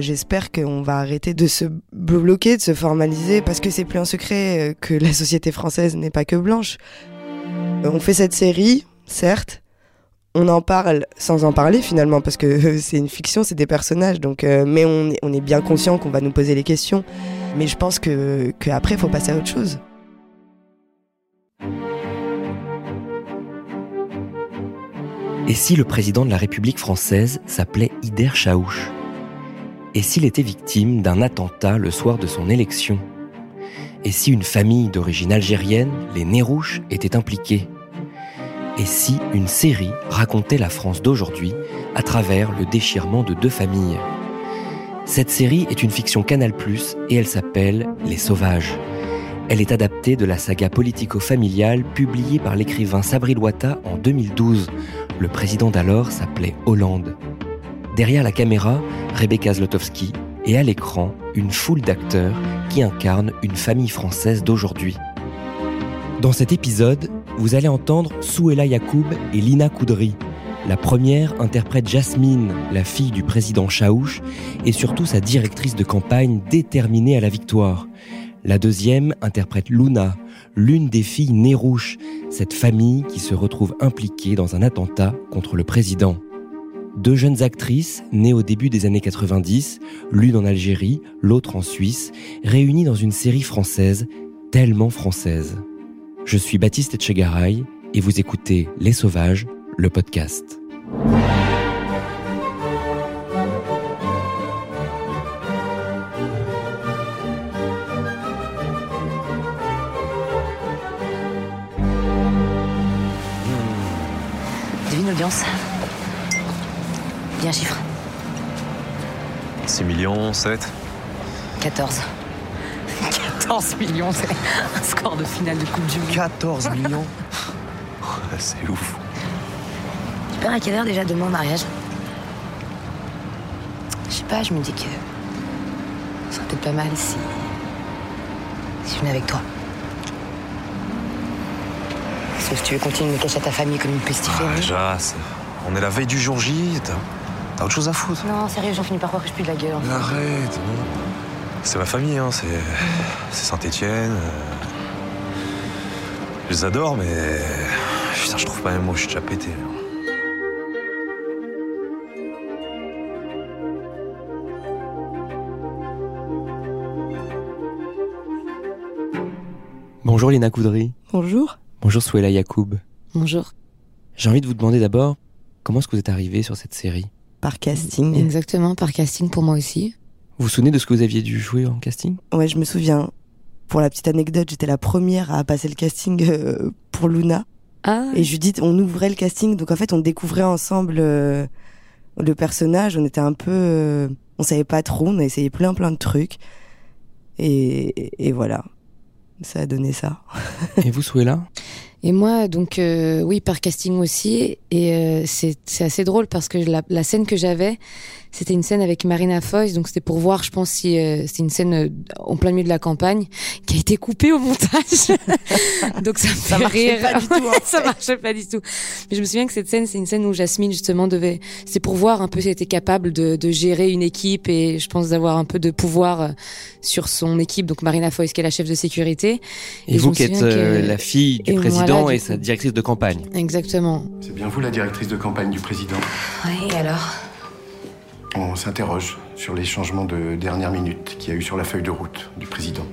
J'espère qu'on va arrêter de se bloquer, de se formaliser, parce que c'est plus un secret euh, que la société française n'est pas que blanche. Euh, On fait cette série, certes, on en parle sans en parler finalement, parce que euh, c'est une fiction, c'est des personnages, donc, mais on est, bien conscient qu'on va nous poser les questions. Mais je pense que, que après, il faut passer à autre chose. Et si le président de la République française s'appelait Ider Chaouch? Et s'il était victime d'un attentat le soir de son élection? Et si une famille d'origine algérienne, les Nérouches, était impliquée? Et si une série racontait la France d'aujourd'hui à travers le déchirement de deux familles? Cette série est une fiction Canal+, et elle s'appelle Les Sauvages. Elle est adaptée de la saga politico-familiale publiée par l'écrivain Sabri Loata en 2012. Le président d'alors s'appelait Hollande. Derrière la caméra, Rebecca Zlotowski et à l'écran, une foule d'acteurs qui incarnent une famille française d'aujourd'hui. Dans cet épisode, vous allez entendre Souela Yacoub et Lina Koudry. La première interprète Jasmine, la fille du président Chaouch, et surtout sa directrice de campagne déterminée à la victoire. La deuxième interprète Luna, l'une des filles Nérouches, cette famille qui se retrouve impliquée dans un attentat contre le président. Deux jeunes actrices, nées au début des années 90, l'une en Algérie, l'autre en Suisse, réunies dans une série française, tellement française. Je suis Baptiste Etchegaray et vous écoutez Les Sauvages, le podcast. 6 millions, 7. 14. 14 millions, c'est un score de finale de Coupe du Monde. 14 millions C'est ouf. Tu pars à quelle heure déjà demain au mariage? Je sais pas, je me dis que ce serait peut-être pas mal si. si je venais avec toi. Sauf si tu veux continuer de me cacher à ta famille comme une pestiférée. Ah, déjà, c'est- on est la veille du jour J. T'as autre chose à foutre. Non, sérieux, j'en finis par croire que je pue de la gueule. Mais arrête. non. C'est ma famille, hein. C'est c'est Saint-Étienne. Je les adore, mais putain, je trouve pas même moi. Je suis déjà pété. Bonjour Lina Koudry. Bonjour. Bonjour Souela Yacoub. Bonjour. J'ai envie de vous demander d'abord, comment est-ce que vous êtes arrivé sur cette série? Par casting. Exactement, par casting pour moi aussi. Vous vous souvenez de ce que vous aviez dû jouer en casting? Ouais, je me souviens. Pour la petite anecdote, j'étais la première à passer le casting euh, pour Luna. Ah, Et Judith, on ouvrait le casting, donc en fait, on découvrait ensemble euh, le personnage. On était un peu, euh, on savait pas trop, on a essayé plein plein de trucs, et, et voilà, ça a donné ça. Et vous Souela Et moi, donc, euh, oui, par casting aussi. Et euh, c'est assez drôle parce que la, la scène que j'avais, c'était une scène avec Marina Foïs. Donc, c'était pour voir, je pense, si euh, c'est une scène euh, en plein milieu de la campagne qui a été coupée au montage. donc, ça me Ça fait marchait rire. pas du tout, en ça fait. marchait pas du tout. Mais je me souviens que cette scène, c'est une scène où Jasmine, justement, devait. C'est pour voir un peu si elle était capable de, de gérer une équipe et je pense d'avoir un peu de pouvoir euh, sur son équipe. Donc, Marina Foïs, qui est la chef de sécurité. Et, vous qui êtes euh, la fille du et président voilà, et sa directrice de campagne. Exactement. C'est bien vous la directrice de campagne du président? Et alors? On s'interroge sur les changements de dernière minute qu'il y a eu sur la feuille de route du président.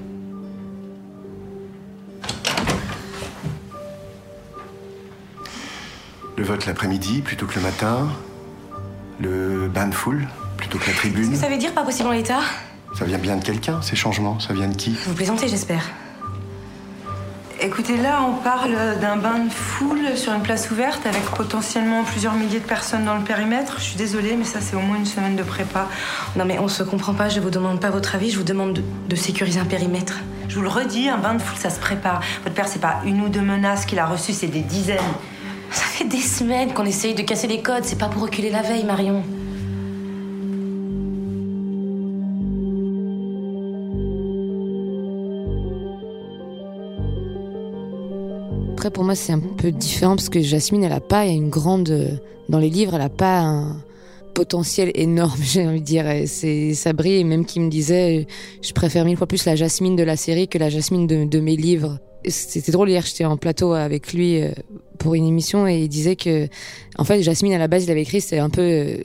Le vote l'après-midi plutôt que le matin. Le bain de foule plutôt que la tribune. Ça veut dire pas possible en l'état? Ça vient bien de quelqu'un, ces changements? Ça vient de qui? Vous plaisantez, j'espère. Écoutez, là, on parle d'un bain de foule sur une place ouverte avec potentiellement plusieurs milliers de personnes dans le périmètre. Je suis désolée, mais ça, c'est au moins une semaine de prépa. Non, mais on se comprend pas, je vous demande pas votre avis, je vous demande de, de sécuriser un périmètre. Je vous le redis, un bain de foule, ça se prépare. Votre père, c'est pas une ou deux menaces qu'il a reçues, c'est des dizaines. Ça fait des semaines qu'on essaye de casser les codes, c'est pas pour reculer la veille, Marion. Après, pour moi, c'est un peu différent parce que Jasmine, elle a pas une grande. Dans les livres, elle a pas un potentiel énorme, j'ai envie de dire. C'est et même qui me disait, je préfère mille fois plus la Jasmine de la série que la Jasmine de, de mes livres. C'était drôle hier, j'étais en plateau avec lui euh, pour une émission et il disait que, en fait, Jasmine à la base, il avait écrit, c'était un peu euh,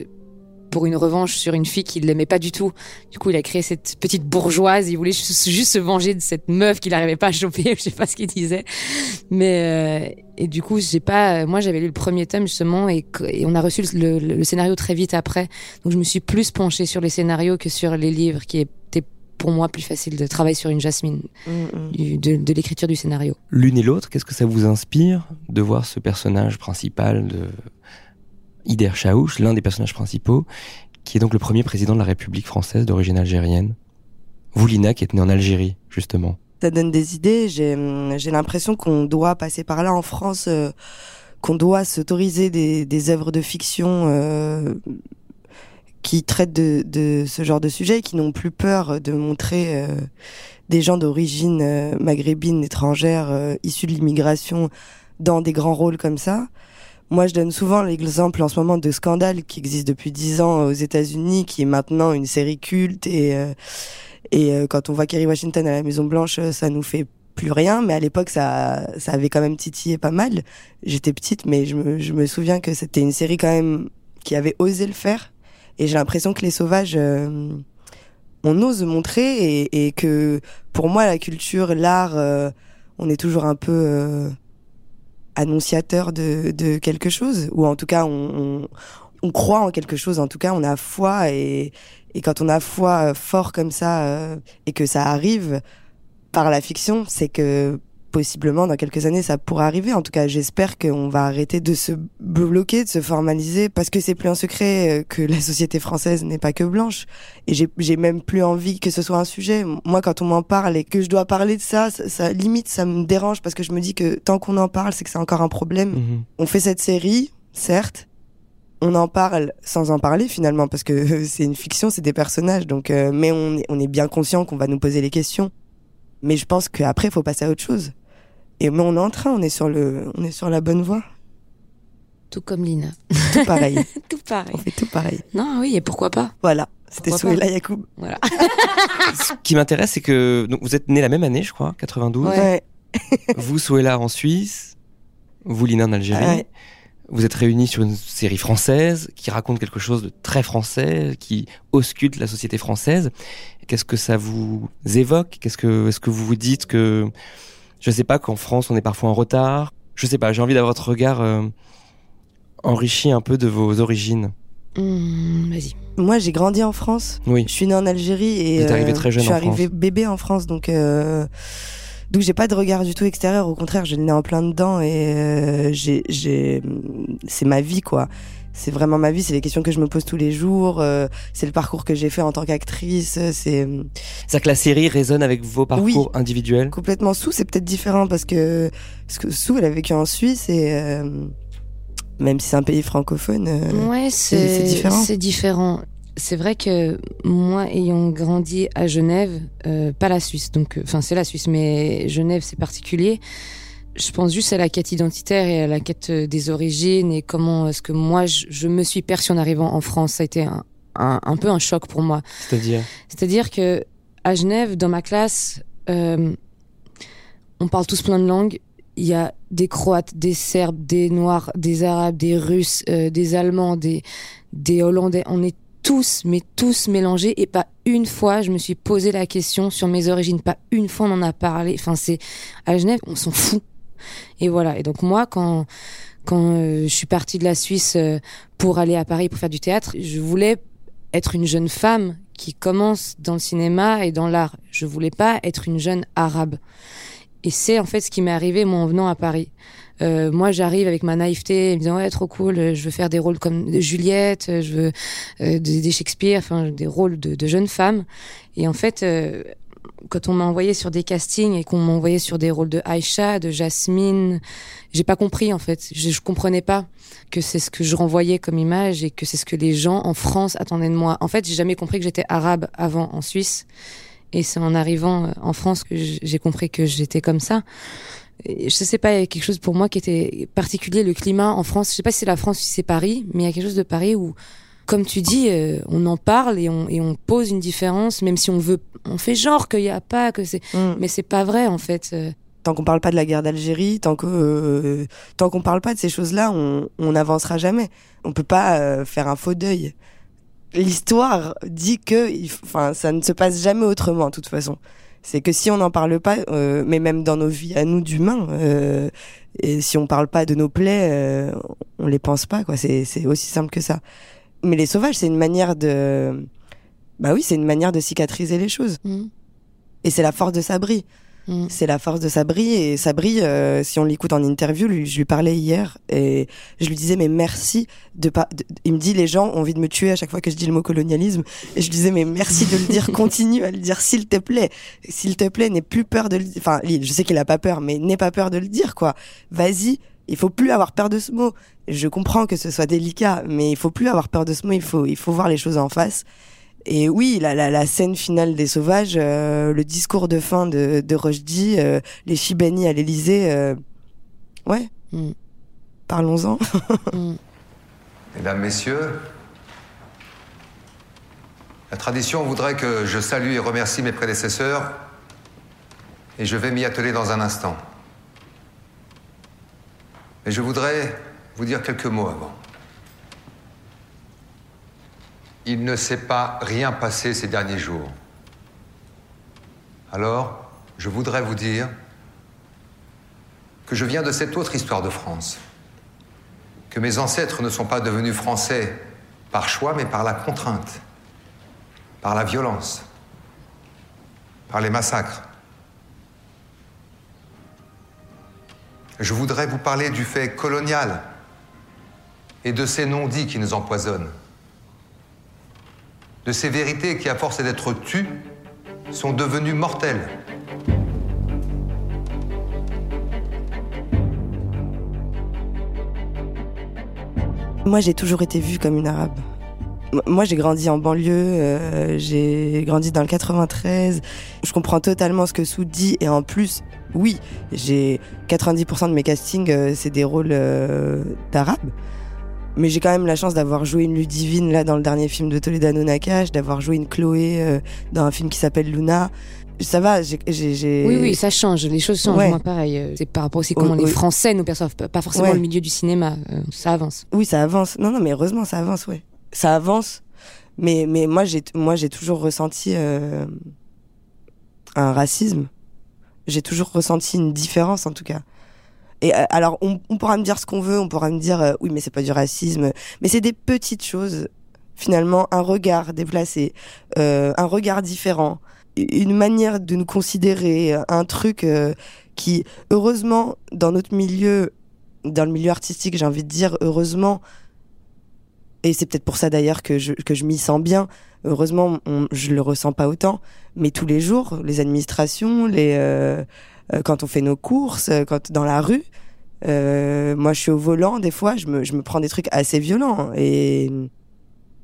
pour une revanche sur une fille qu'il l'aimait pas du tout. Du coup, il a créé cette petite bourgeoise. Il voulait juste, juste se venger de cette meuf qu'il n'arrivait pas à choper. Je sais pas ce qu'il disait, mais euh, et du coup, j'ai pas. Moi, j'avais lu le premier tome justement et, et on a reçu le, le- le scénario très vite après. Donc, je me suis plus penchée sur les scénarios que sur les livres, qui était pour moi plus facile de travailler sur une Jasmine Mm, mm. du- de, de l'écriture du scénario. L'une et l'autre, qu'est-ce que ça vous inspire de voir ce personnage principal de Ider Chaouch, l'un des personnages principaux, qui est donc le premier président de la République française d'origine algérienne Vous, Lina, qui êtes née en Algérie, justement. ça donne des idées. J'ai hum, j'ai l'impression qu'on doit passer par là en France, euh, qu'on doit s'autoriser des, œuvres de fiction euh, qui traitent de, ce genre de sujet, qui n'ont plus peur de montrer euh, des gens d'origine maghrébine, étrangère, issus de l'immigration, dans des grands rôles comme ça. Moi, je donne souvent l'exemple en ce moment de Scandale, qui existe depuis dix ans aux États-Unis, qui est maintenant une série culte et euh, et euh, quand on voit Kerry Washington à la Maison Blanche, euh, ça nous fait plus rien, mais à l'époque ça, ça avait quand même titillé pas mal. J'étais petite, mais je me, je me souviens que c'était une série quand même qui avait osé le faire. Et j'ai l'impression que les sauvages, euh, on ose montrer et, et que pour moi la culture, l'art, euh, on est toujours un peu euh, annonciateur de, de quelque chose, ou en tout cas on, on, on croit en quelque chose. En tout cas, on a foi et et quand on a foi euh, fort comme ça euh, et que ça arrive par la fiction, c'est que possiblement dans quelques années ça pourra arriver. En tout cas, j'espère qu'on va arrêter de se bloquer, de se formaliser, parce que c'est plus un secret euh, que la société française n'est pas que blanche. Et j'ai même plus envie que ce soit un sujet. Moi, quand on m'en parle et que je dois parler de ça, ça, ça- limite ça me dérange parce que je me dis que tant qu'on en parle, c'est que c'est encore un problème Mhm. on fait cette série, certes, on en parle sans en parler finalement parce que c'est une fiction, c'est des personnages, donc euh, mais on est, on est bien conscient qu'on va nous poser les questions. Mais je pense qu'après, il faut passer à autre chose. Et mais on est en train, on est sur le, on est sur la bonne voie. Tout comme Lina. Tout pareil, Tout pareil. on fait tout pareil. Non, oui, et pourquoi pas? Voilà, c'était Souhaila Yacoub. Voilà. Ce qui m'intéresse, c'est que donc, vous êtes nés la même année, je crois, 92. Ouais. Vous, Souela, en Suisse. Vous, Lina, en Algérie. Ouais. Vous êtes réunis sur une série française qui raconte quelque chose de très français, qui ausculte la société française. Qu'est-ce que ça vous évoque? Qu'est-ce que, est-ce que vous vous dites que, je sais pas, qu'en France on est parfois en retard Je sais pas. J'ai envie d'avoir votre regard euh, enrichi un peu de vos origines. Hum, Vas-y. Moi, j'ai grandi en France. Oui. Je suis née en Algérie et Vous êtes arrivé très jeune je suis arrivée bébé en France, donc euh, donc j'ai pas de regard du tout extérieur. Au contraire, je l'ai en plein dedans et euh, j'ai c'est ma vie quoi. C'est vraiment ma vie. C'est les questions que je me pose tous les jours. euh, c'est le parcours que j'ai fait en tant qu'actrice. C'est C'est-à-dire que la série résonne avec vos parcours individuels. complètement sous. C'est peut-être différent parce que parce que sous, elle a vécu en Suisse et euh, même si c'est un pays francophone. euh, Ouais, c'est c'est différent. C'est différent. C'est vrai que moi, ayant grandi à Genève, euh, pas la Suisse, donc, euh, enfin, c'est la Suisse, mais Genève, c'est particulier. Je pense juste à la quête identitaire et à la quête euh, des origines et comment est-ce que moi, je, je me suis perçue en arrivant en France. Ça a été un, un, un peu un choc pour moi. C'est-à-dire? C'est-à-dire que à Genève, dans ma classe, euh, on parle tous plein de langues. Il y a des Croates, des Serbes, des Noirs, des Arabes, des Russes, euh, des Allemands, des, des Hollandais. On est tous, mais tous mélangés. Et pas une fois, je me suis posé la question sur mes origines. Pas une fois, on en a parlé. Enfin, c'est à Genève, on s'en fout. Et voilà. Et donc moi, quand quand euh, je suis partie de la Suisse euh, pour aller à Paris pour faire du théâtre, je voulais être une jeune femme qui commence dans le cinéma et dans l'art. Je voulais pas être une jeune arabe. Et c'est en fait ce qui m'est arrivé en venant à Paris. Euh, moi, j'arrive avec ma naïveté, me disant ouais trop cool, je veux faire des rôles comme Juliette, je veux des, Shakespeare, enfin des rôles de, jeunes femmes. Et en fait, quand on m'a envoyé sur des castings et qu'on m'a envoyé sur des rôles de Aïcha, de Jasmine, j'ai pas compris en fait. Je, je comprenais pas que c'est ce que je renvoyais comme image et que c'est ce que les gens en France attendaient de moi. En fait, j'ai jamais compris que j'étais arabe avant en Suisse. Et c'est en arrivant en France que j'ai compris que j'étais comme ça je sais pas, il y a quelque chose pour moi qui était particulier, le climat en France. Je sais pas si c'est la France si c'est Paris, mais il y a quelque chose de Paris où, comme tu dis, euh, on en parle et on, et on pose une différence, même si on veut, on fait genre qu'il y a pas, que c'est, mm. mais c'est pas vrai en fait. Euh. Tant qu'on parle pas de la guerre d'Algérie, tant que euh, tant qu'on parle pas de ces choses-là, on n'avancera jamais. On peut pas faire un faux deuil. L'histoire dit que, enfin, ça ne se passe jamais autrement, de toute façon. C'est que si on n'en parle pas, euh, mais même dans nos vies à nous d'humains, euh, et si on parle pas de nos plaies, euh, on les pense pas. quoi. C'est c'est aussi simple que ça. Mais les sauvages, c'est une manière de, bah oui, c'est une manière de cicatriser les choses. Mmh. Et c'est la force de Sabri. Mm. C'est la force de Sabri et Sabri, euh, si on l'écoute en interview, lui, je lui parlais hier et je lui disais mais merci de pas. il me dit les gens ont envie de me tuer à chaque fois que je dis le mot colonialisme et je lui disais mais merci de le dire, continue à le dire s'il te plaît, s'il te plaît, n'aie plus peur de le. Enfin, je sais qu'il a pas peur, mais n'aie pas peur de le dire quoi. Vas-y, il faut plus avoir peur de ce mot. Je comprends que ce soit délicat, mais il faut plus avoir peur de ce mot. Il faut, il faut voir les choses en face. Et oui, la, la, la, scène finale des Sauvages, euh, le discours de fin de, de Rushdie, euh, les Chibani à l'Elysée, euh, ouais, mm. parlons-en. mm. Mesdames, Messieurs, la tradition voudrait que je salue et remercie mes prédécesseurs, et je vais m'y atteler dans un instant. Mais je voudrais vous dire quelques mots avant. Il ne s'est pas rien passé ces derniers jours. Alors, je voudrais vous dire que je viens de cette autre histoire de France, que mes ancêtres ne sont pas devenus français par choix, mais par la contrainte, par la violence, par les massacres. Je voudrais vous parler du fait colonial et de ces non-dits qui nous empoisonnent de ces vérités qui, à force d'être tues, sont devenues mortelles. Moi, j'ai toujours été vue comme une arabe. Moi, j'ai grandi en banlieue, euh, j'ai grandi dans le 93. Je comprends totalement ce que Sou dit et en plus, oui, j'ai 90% de mes castings, euh, c'est des rôles euh, d'arabes. Mais j'ai quand même la chance d'avoir joué une Ludivine là dans le dernier film de Toledano Nakash, d'avoir joué une Chloé euh, dans un film qui s'appelle Luna. Ça va, j'ai. Oui, oui, ça change. Les choses changent. Moi, pareil. Euh, c'est par rapport aussi comment les Français nous perçoivent, pas forcément le milieu du cinéma. Euh, ça avance. Oui, ça avance. Non, non, mais heureusement, ça avance, ouais. Ça avance. Mais, mais moi, j'ai, moi, j'ai toujours ressenti un racisme. J'ai toujours ressenti une différence, en tout cas. Et euh, alors, on, pourra me dire ce qu'on veut, on pourra me dire euh, oui, mais c'est pas du racisme, mais c'est des petites choses. Finalement, un regard déplacé, euh, un regard différent, une manière de nous considérer, un truc qui, heureusement, dans notre milieu, dans le milieu artistique, j'ai envie de dire, heureusement, et c'est peut-être pour ça d'ailleurs que je, que je m'y sens bien. Heureusement, on, je le ressens pas autant, mais tous les jours, les administrations, les quand on fait nos courses, euh, quand dans la rue. Euh, moi, je suis au volant. Des fois, je me, je me prends des trucs assez violents et,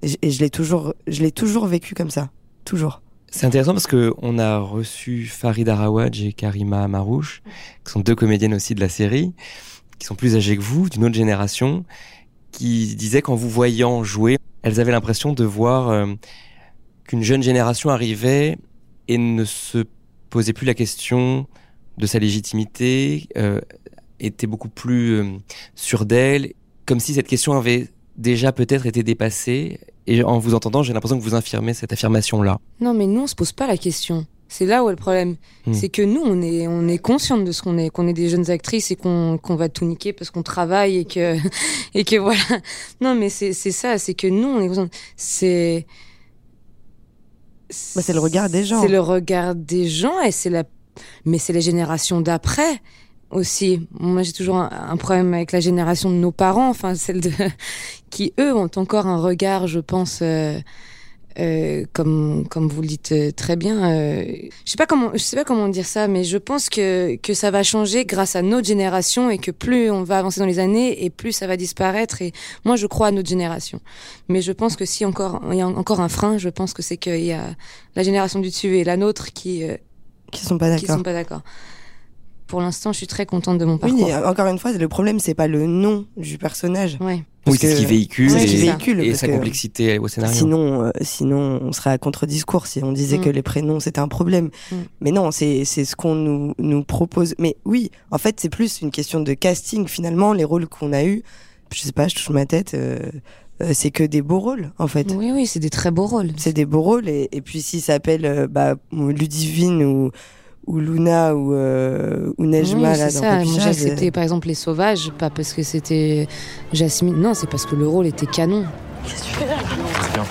je l'ai toujours, je l'ai toujours vécu comme ça, toujours. C'est intéressant parce que on a reçu Farid Arawaj et Karima Marouche, qui sont deux comédiennes aussi de la série, qui sont plus âgées que vous, d'une autre génération, qui disaient qu'en vous voyant jouer, elles avaient l'impression de voir qu'une jeune génération arrivait et ne se posait plus la question de sa légitimité, euh, était beaucoup plus euh, sûre d'elle, comme si cette question avait déjà peut-être été dépassée. Et en vous entendant, j'ai l'impression que vous infirmez cette affirmation-là. Non, mais nous, on se pose pas la question. C'est là où est le problème. Hmm. C'est que nous, on est, on est consciente de ce qu'on est, qu'on est des jeunes actrices et qu'on qu'on va tout niquer parce qu'on travaille et que, et que voilà. Non, mais c'est ça, c'est que nous, on est C'est, Bah, c'est le regard des gens. C'est le regard des gens et c'est la, mais c'est les générations d'après aussi. Moi, j'ai toujours un, problème avec la génération de nos parents, enfin celle de qui eux ont encore un regard, je pense. Euh, euh, comme comme vous le dites euh, très bien, euh, je sais pas comment je sais pas comment dire ça, mais je pense que que ça va changer grâce à notre génération et que plus on va avancer dans les années et plus ça va disparaître. Et moi, je crois à notre génération, mais je pense que si encore il y a encore un frein, je pense que c'est qu'il y a la génération du dessus et la nôtre qui qui sont pas d'accord. Qui sont pas d'accord pour l'instant, je suis très contente de mon parcours. Oui, encore une fois, le problème, c'est pas le nom du personnage. Ouais. Oui, c'est ce qui véhicule, et, qui véhicule et sa complexité au scénario. Sinon, euh, sinon, on serait à contre-discours si on disait mm. que les prénoms c'était un problème. Mm. Mais non, c'est c'est ce qu'on nous nous propose. Mais oui, en fait, c'est plus une question de casting finalement. Les rôles qu'on a eu, je sais pas, je touche ma tête. Euh, euh, c'est que des beaux rôles en fait. Oui, oui, c'est des très beaux rôles. C'est des beaux rôles et, et puis s'il s'appelle bah, Ludivine ou ou Luna ou, euh, ou Nejma là, dans ça. Moi j'ai par exemple Les Sauvages, pas parce que c'était Jasmine, non, c'est parce que le rôle était canon. Qu'est-ce que tu fais là,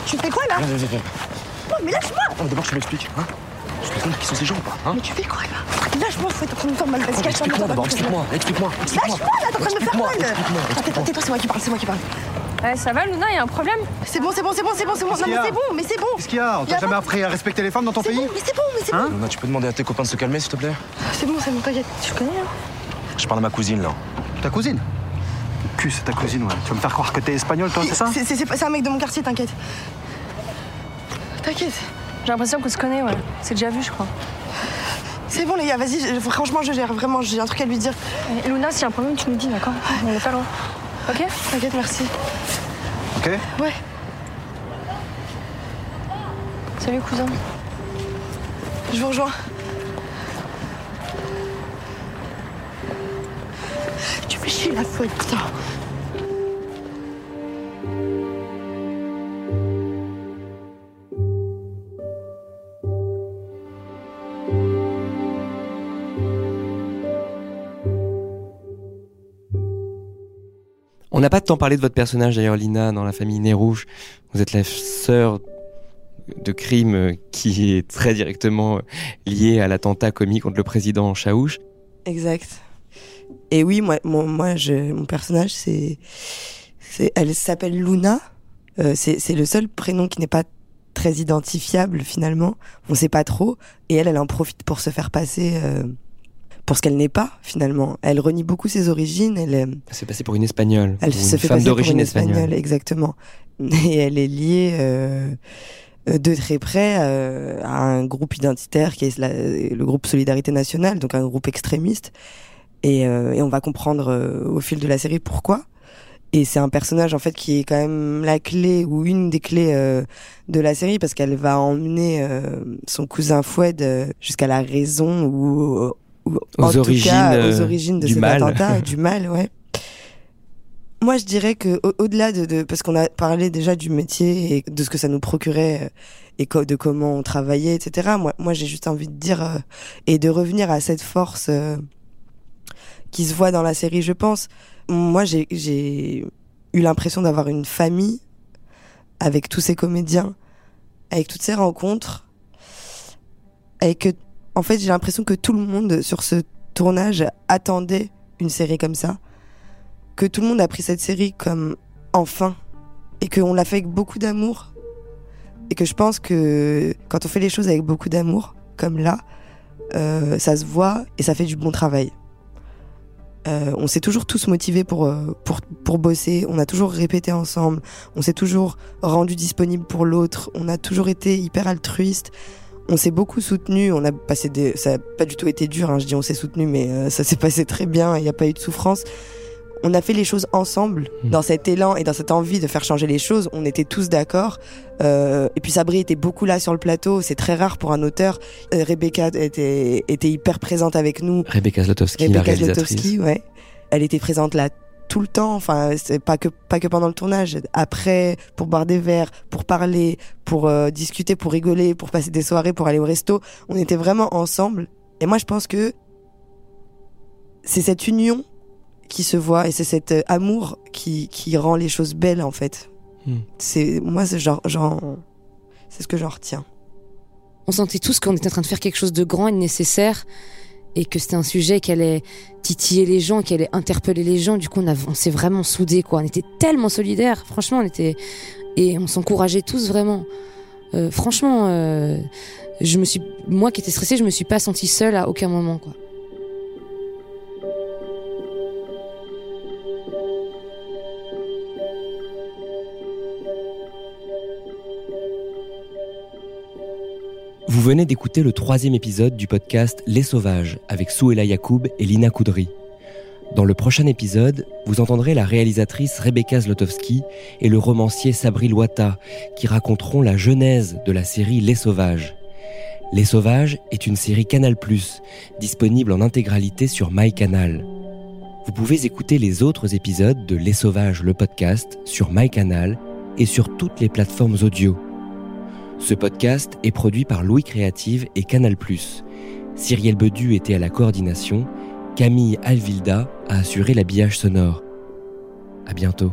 Tu fais quoi là? Viens, viens, viens. Non mais lâche-moi oh, D'abord tu m'expliques, hein Tu te compte qui sont ces gens ou pas hein Mais tu fais quoi là Lâche-moi, faut être en train de me faire mal. Vas-y, Explique-moi d'abord, explique-moi, explique-moi. Lâche-moi là, t'es en train de me faire mal Tais-toi, c'est moi qui parle, c'est moi qui parle. Eh, ça va, Luna, il y a un problème C'est bon, c'est bon, c'est bon, c'est bon, c'est bon. Non, mais c'est bon, mais c'est bon. Qu'est-ce qu'il y a On t'a jamais appris à respecter les femmes dans ton pays Mais c'est bon, mais c'est hein bon. Luna, tu peux demander à tes copains de se calmer, s'il te plaît C'est bon, c'est bon, t'inquiète. Tu connais, là Je parle à ma cousine, là. Ta cousine Cul, c'est ta cousine, ouais. Tu vas me faire croire que t'es espagnol, toi, c'est ça C'est un mec de mon quartier, t'inquiète. T'inquiète. J'ai l'impression qu'on se connaît, ouais. C'est déjà vu, je crois. C'est bon, les gars, vas-y, franchement, je gère. Vraiment, j'ai un truc à lui dire. Et Luna, s'il y a un problème, tu nous dis, d'accord On est pas loin. Ok T'inquiète, merci. Ok Ouais. Salut, cousin. Je vous rejoins. Tu fais chier la faute, putain. On n'a pas tant parlé de votre personnage d'ailleurs, Lina, dans la famille Nez Rouge. Vous êtes la sœur de crime qui est très directement liée à l'attentat commis contre le président Chaouch. Exact. Et oui, moi, moi, je, mon personnage, c'est, elle s'appelle Luna. Euh, c'est le seul prénom qui n'est pas très identifiable finalement. On ne sait pas trop. Et elle, elle en profite pour se faire passer. Euh, pour ce qu'elle n'est pas finalement. Elle renie beaucoup ses origines. Elle, elle s'est passée pour une espagnole. Elle se fait femme d'origine espagnole, exactement. Et elle est liée euh, de très près euh, à un groupe identitaire qui est le groupe Solidarité Nationale, donc un groupe extrémiste. Et, euh, et on va comprendre euh, au fil de la série pourquoi. Et c'est un personnage en fait qui est quand même la clé ou une des clés euh, de la série parce qu'elle va emmener son cousin Foued jusqu'à la raison ou aux origines, cas, aux origines de du cet mal. attentat, du mal, ouais. Moi, je dirais que au-delà de, de, parce qu'on a parlé déjà du métier et de ce que ça nous procurait euh, et de comment on travaillait, etc. Moi, moi, j'ai juste envie de dire euh, et de revenir à cette force euh, qui se voit dans la série, je pense. Moi, j'ai eu l'impression d'avoir une famille avec tous ces comédiens, avec toutes ces rencontres, avec en fait, j'ai l'impression que tout le monde sur ce tournage attendait une série comme ça. Que tout le monde a pris cette série comme enfin. Et qu'on l'a fait avec beaucoup d'amour. Et que je pense que quand on fait les choses avec beaucoup d'amour, comme là, euh, ça se voit et ça fait du bon travail. Euh, on s'est toujours tous motivés pour, euh, pour, pour bosser, on a toujours répété ensemble, on s'est toujours rendu disponible pour l'autre, on a toujours été hyper altruiste on s'est beaucoup soutenu, on a passé des, ça n'a pas du tout été dur, hein, je dis on s'est soutenu, mais euh, ça s'est passé très bien, il n'y a pas eu de souffrance. On a fait les choses ensemble, mmh. dans cet élan et dans cette envie de faire changer les choses. On était tous d'accord. Euh, et puis Sabri était beaucoup là sur le plateau. C'est très rare pour un auteur. Euh, Rebecca était, était hyper présente avec nous. Rebecca Zlotowski, Rebecca la réalisatrice. Zlotowski, ouais. Elle était présente là tout le temps. Enfin, c'est pas que pas que pendant le tournage. Après, pour boire des verres, pour parler, pour euh, discuter, pour rigoler, pour passer des soirées, pour aller au resto, on était vraiment ensemble. Et moi, je pense que c'est cette union qui se voit et c'est cet euh, amour qui qui rend les choses belles en fait. Hmm. C'est moi, c'est genre, genre c'est ce que j'en retiens. on sentait tous qu'on était en train de faire quelque chose de grand et de nécessaire et que c'était un sujet qui allait titiller les gens, qui allait interpeller les gens. Du coup, on, on s'est vraiment soudés, quoi. On était tellement solidaires. Franchement, on était et on s'encourageait tous vraiment. Euh, franchement, euh, je me suis, moi qui étais stressée, je me suis pas sentie seule à aucun moment. Venez d'écouter le troisième épisode du podcast Les Sauvages avec Souela Yacoub et Lina Koudry. Dans le prochain épisode, vous entendrez la réalisatrice Rebecca Zlotowski et le romancier Sabri Loata qui raconteront la genèse de la série Les Sauvages. Les Sauvages est une série Canal+, disponible en intégralité sur MyCanal. Vous pouvez écouter les autres épisodes de Les Sauvages, le podcast, sur MyCanal et sur toutes les plateformes audio. Ce podcast est produit par Louis Créative et Canal+. Cyrielle Bedu était à la coordination, Camille Alvilda a assuré l'habillage sonore. À bientôt.